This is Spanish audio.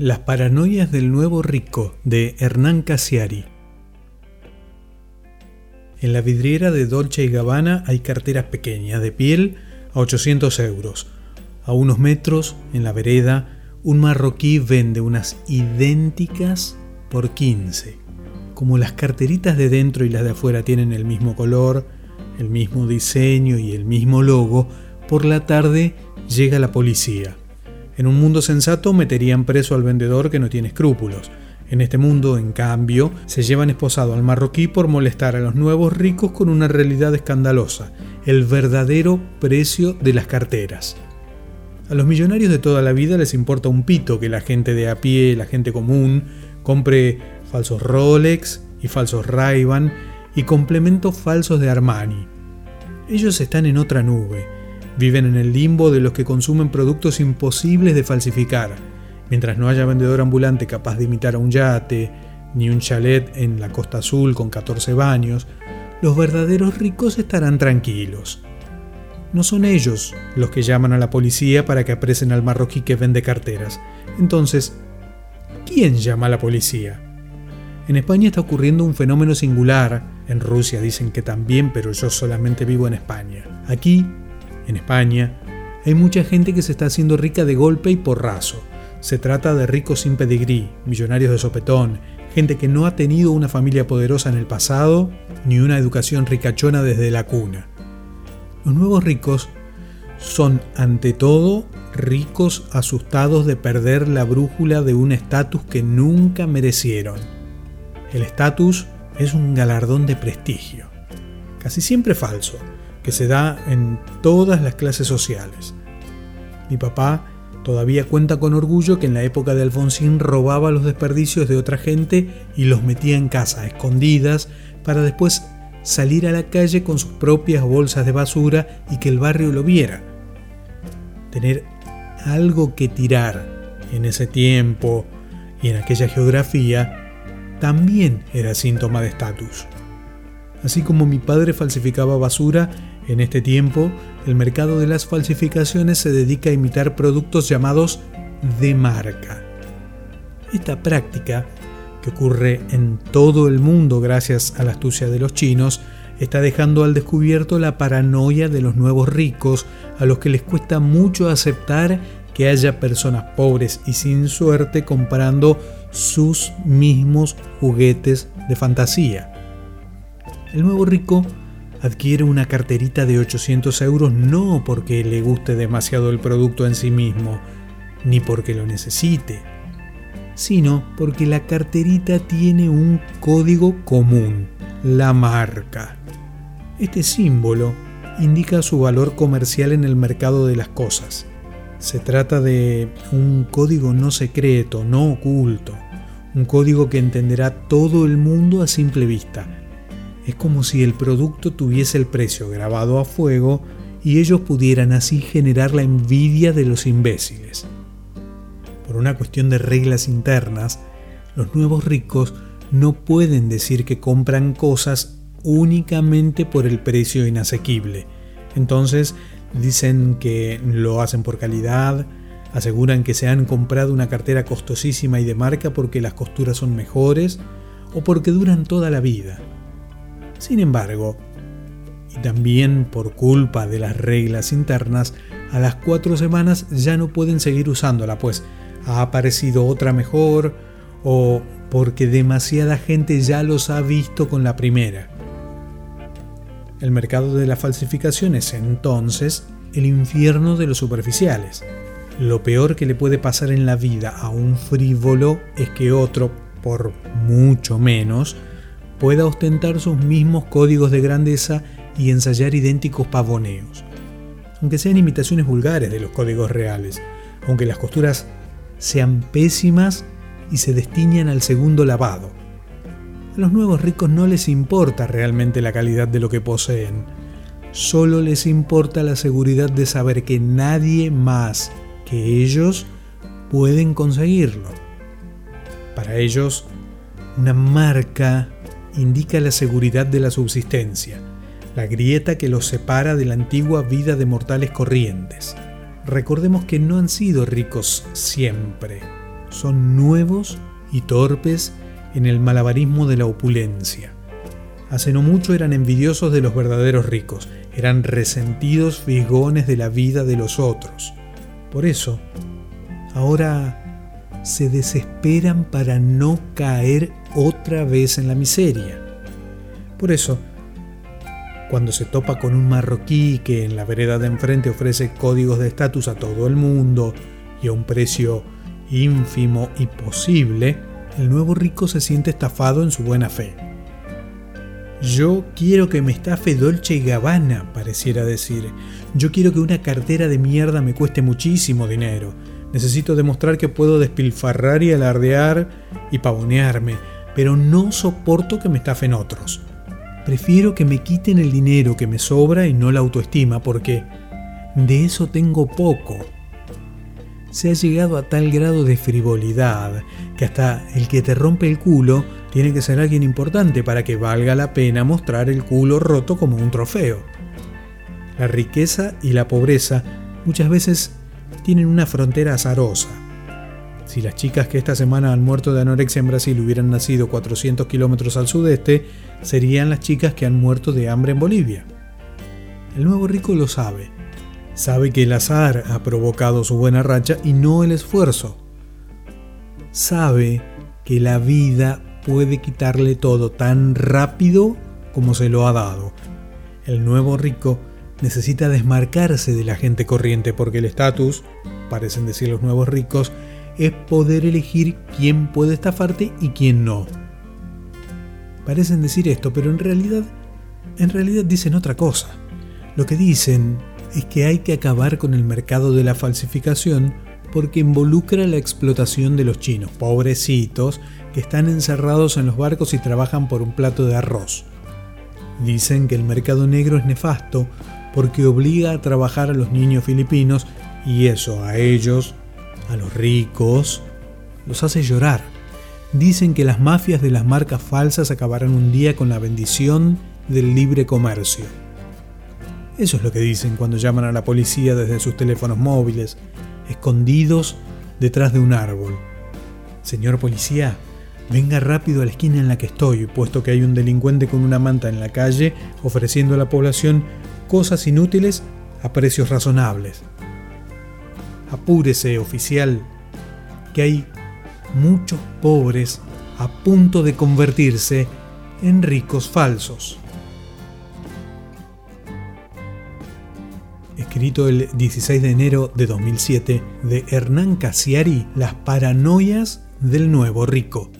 Las paranoias del nuevo rico de Hernán Casiari. En la vidriera de Dolce y Gabbana hay carteras pequeñas de piel a 800 euros. A unos metros, en la vereda, un marroquí vende unas idénticas por 15. Como las carteritas de dentro y las de afuera tienen el mismo color, el mismo diseño y el mismo logo, por la tarde llega la policía. En un mundo sensato meterían preso al vendedor que no tiene escrúpulos. En este mundo, en cambio, se llevan esposado al marroquí por molestar a los nuevos ricos con una realidad escandalosa, el verdadero precio de las carteras. A los millonarios de toda la vida les importa un pito que la gente de a pie, la gente común, compre falsos Rolex y falsos ray y complementos falsos de Armani. Ellos están en otra nube Viven en el limbo de los que consumen productos imposibles de falsificar. Mientras no haya vendedor ambulante capaz de imitar a un yate, ni un chalet en la Costa Azul con 14 baños, los verdaderos ricos estarán tranquilos. No son ellos los que llaman a la policía para que apresen al marroquí que vende carteras. Entonces, ¿quién llama a la policía? En España está ocurriendo un fenómeno singular. En Rusia dicen que también, pero yo solamente vivo en España. Aquí en España, hay mucha gente que se está haciendo rica de golpe y porrazo. Se trata de ricos sin pedigrí, millonarios de sopetón, gente que no ha tenido una familia poderosa en el pasado ni una educación ricachona desde la cuna. Los nuevos ricos son ante todo ricos asustados de perder la brújula de un estatus que nunca merecieron. El estatus es un galardón de prestigio, casi siempre falso, se da en todas las clases sociales. Mi papá todavía cuenta con orgullo que en la época de Alfonsín robaba los desperdicios de otra gente y los metía en casa, escondidas, para después salir a la calle con sus propias bolsas de basura y que el barrio lo viera. Tener algo que tirar en ese tiempo y en aquella geografía también era síntoma de estatus. Así como mi padre falsificaba basura, en este tiempo el mercado de las falsificaciones se dedica a imitar productos llamados de marca. Esta práctica, que ocurre en todo el mundo gracias a la astucia de los chinos, está dejando al descubierto la paranoia de los nuevos ricos, a los que les cuesta mucho aceptar que haya personas pobres y sin suerte comprando sus mismos juguetes de fantasía. El nuevo rico adquiere una carterita de 800 euros no porque le guste demasiado el producto en sí mismo, ni porque lo necesite, sino porque la carterita tiene un código común, la marca. Este símbolo indica su valor comercial en el mercado de las cosas. Se trata de un código no secreto, no oculto, un código que entenderá todo el mundo a simple vista es como si el producto tuviese el precio grabado a fuego y ellos pudieran así generar la envidia de los imbéciles. Por una cuestión de reglas internas, los nuevos ricos no pueden decir que compran cosas únicamente por el precio inasequible. Entonces dicen que lo hacen por calidad, aseguran que se han comprado una cartera costosísima y de marca porque las costuras son mejores o porque duran toda la vida. Sin embargo, y también por culpa de las reglas internas, a las cuatro semanas ya no pueden seguir usándola, pues ha aparecido otra mejor o porque demasiada gente ya los ha visto con la primera. El mercado de la falsificación es entonces el infierno de los superficiales. Lo peor que le puede pasar en la vida a un frívolo es que otro, por mucho menos, pueda ostentar sus mismos códigos de grandeza y ensayar idénticos pavoneos. Aunque sean imitaciones vulgares de los códigos reales, aunque las costuras sean pésimas y se destiñan al segundo lavado. A los nuevos ricos no les importa realmente la calidad de lo que poseen, solo les importa la seguridad de saber que nadie más que ellos pueden conseguirlo. Para ellos, una marca indica la seguridad de la subsistencia, la grieta que los separa de la antigua vida de mortales corrientes. Recordemos que no han sido ricos siempre. son nuevos y torpes en el malabarismo de la opulencia. Hace no mucho eran envidiosos de los verdaderos ricos, eran resentidos fisgones de la vida de los otros. Por eso, ahora se desesperan para no caer otra vez en la miseria. Por eso, cuando se topa con un marroquí que en la vereda de enfrente ofrece códigos de estatus a todo el mundo y a un precio ínfimo y posible, el nuevo rico se siente estafado en su buena fe. Yo quiero que me estafe Dolce y Gabbana, pareciera decir. Yo quiero que una cartera de mierda me cueste muchísimo dinero. Necesito demostrar que puedo despilfarrar y alardear y pavonearme, pero no soporto que me estafen otros. Prefiero que me quiten el dinero que me sobra y no la autoestima, porque de eso tengo poco. Se ha llegado a tal grado de frivolidad que hasta el que te rompe el culo tiene que ser alguien importante para que valga la pena mostrar el culo roto como un trofeo. La riqueza y la pobreza muchas veces tienen una frontera azarosa. Si las chicas que esta semana han muerto de anorexia en Brasil hubieran nacido 400 kilómetros al sudeste, serían las chicas que han muerto de hambre en Bolivia. El nuevo rico lo sabe. Sabe que el azar ha provocado su buena racha y no el esfuerzo. Sabe que la vida puede quitarle todo tan rápido como se lo ha dado. El nuevo rico necesita desmarcarse de la gente corriente porque el estatus, parecen decir los nuevos ricos, es poder elegir quién puede estafarte y quién no. Parecen decir esto, pero en realidad, en realidad dicen otra cosa. Lo que dicen es que hay que acabar con el mercado de la falsificación porque involucra la explotación de los chinos, pobrecitos, que están encerrados en los barcos y trabajan por un plato de arroz. Dicen que el mercado negro es nefasto porque obliga a trabajar a los niños filipinos y eso a ellos, a los ricos, los hace llorar. Dicen que las mafias de las marcas falsas acabarán un día con la bendición del libre comercio. Eso es lo que dicen cuando llaman a la policía desde sus teléfonos móviles, escondidos detrás de un árbol. Señor policía, venga rápido a la esquina en la que estoy, puesto que hay un delincuente con una manta en la calle ofreciendo a la población cosas inútiles a precios razonables. Apúrese, oficial, que hay muchos pobres a punto de convertirse en ricos falsos. Escrito el 16 de enero de 2007 de Hernán Casiari, Las paranoias del nuevo rico.